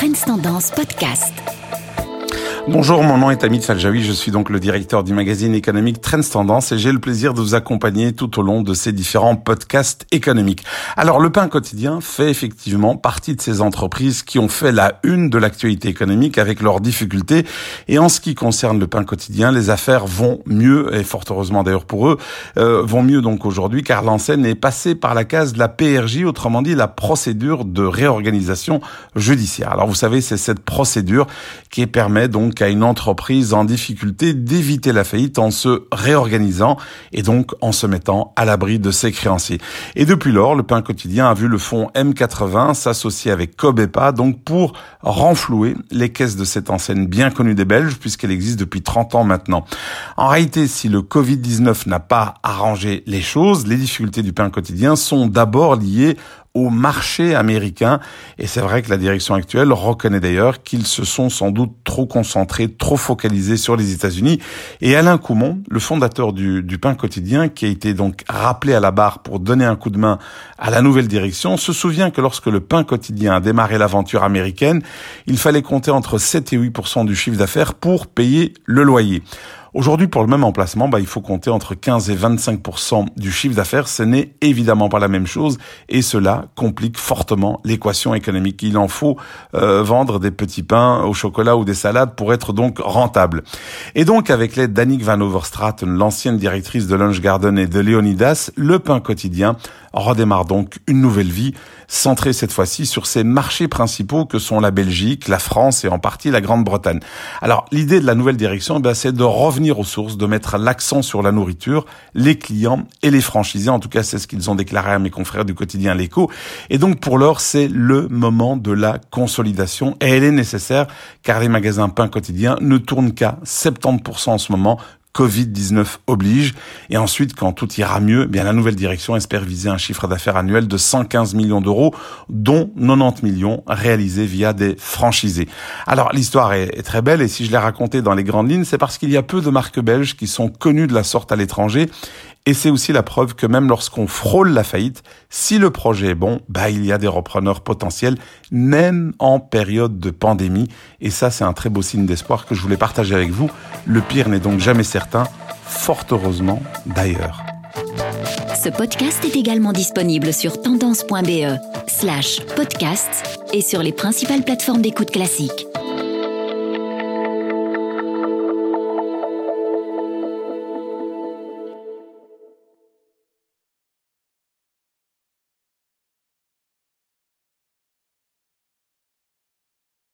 Trends Tendance Podcast. Bonjour, mon nom est Amit Saljawi, je suis donc le directeur du magazine économique Trends Tendance et j'ai le plaisir de vous accompagner tout au long de ces différents podcasts économiques. Alors le pain quotidien fait effectivement partie de ces entreprises qui ont fait la une de l'actualité économique avec leurs difficultés et en ce qui concerne le pain quotidien, les affaires vont mieux et fort heureusement d'ailleurs pour eux, euh, vont mieux donc aujourd'hui car l'enseigne est passée par la case de la PRJ, autrement dit la procédure de réorganisation judiciaire. Alors vous savez, c'est cette procédure qui permet donc à une entreprise en difficulté d'éviter la faillite en se réorganisant et donc en se mettant à l'abri de ses créanciers. Et depuis lors, le pain quotidien a vu le fonds M80 s'associer avec Cobepa donc pour renflouer les caisses de cette enseigne bien connue des Belges puisqu'elle existe depuis 30 ans maintenant. En réalité, si le Covid-19 n'a pas arrangé les choses, les difficultés du pain quotidien sont d'abord liées au marché américain. Et c'est vrai que la direction actuelle reconnaît d'ailleurs qu'ils se sont sans doute trop concentrés, trop focalisés sur les États-Unis. Et Alain Coumont, le fondateur du, pain quotidien, qui a été donc rappelé à la barre pour donner un coup de main à la nouvelle direction, se souvient que lorsque le pain quotidien a démarré l'aventure américaine, il fallait compter entre 7 et 8% du chiffre d'affaires pour payer le loyer. Aujourd'hui, pour le même emplacement, bah, il faut compter entre 15 et 25% du chiffre d'affaires. Ce n'est évidemment pas la même chose et cela complique fortement l'équation économique. Il en faut euh, vendre des petits pains au chocolat ou des salades pour être donc rentable. Et donc, avec l'aide d'Annick Van Overstraten, l'ancienne directrice de Lunch Garden et de Leonidas, le pain quotidien redémarre donc une nouvelle vie, centrée cette fois-ci sur ses marchés principaux que sont la Belgique, la France et en partie la Grande-Bretagne. Alors, l'idée de la nouvelle direction, eh c'est de revenir aux sources, de mettre l'accent sur la nourriture, les clients et les franchisés. En tout cas, c'est ce qu'ils ont déclaré à mes confrères du quotidien L'Écho. Et donc, pour l'heure, c'est le moment de la consolidation et elle est nécessaire car les magasins pain quotidien ne tournent qu'à 70% en ce moment Covid-19 oblige. Et ensuite, quand tout ira mieux, eh bien la nouvelle direction espère viser un chiffre d'affaires annuel de 115 millions d'euros, dont 90 millions réalisés via des franchisés. Alors l'histoire est, est, très belle et si je l'ai racontée dans les grandes lignes, c'est parce qu'il y a peu de marques belges qui sont connues de la sorte à l'étranger et c'est aussi la preuve que même lorsqu'on frôle la faillite, si le projet est bon, bah, il y a des repreneurs potentiels, même en période de pandémie. Et ça, c'est un très beau signe d'espoir que je voulais partager avec vous. Le pire n'est donc jamais certain, fort heureusement d'ailleurs. Ce podcast est également disponible sur tendance.be slash podcast et sur les principales plateformes d'écoute classique.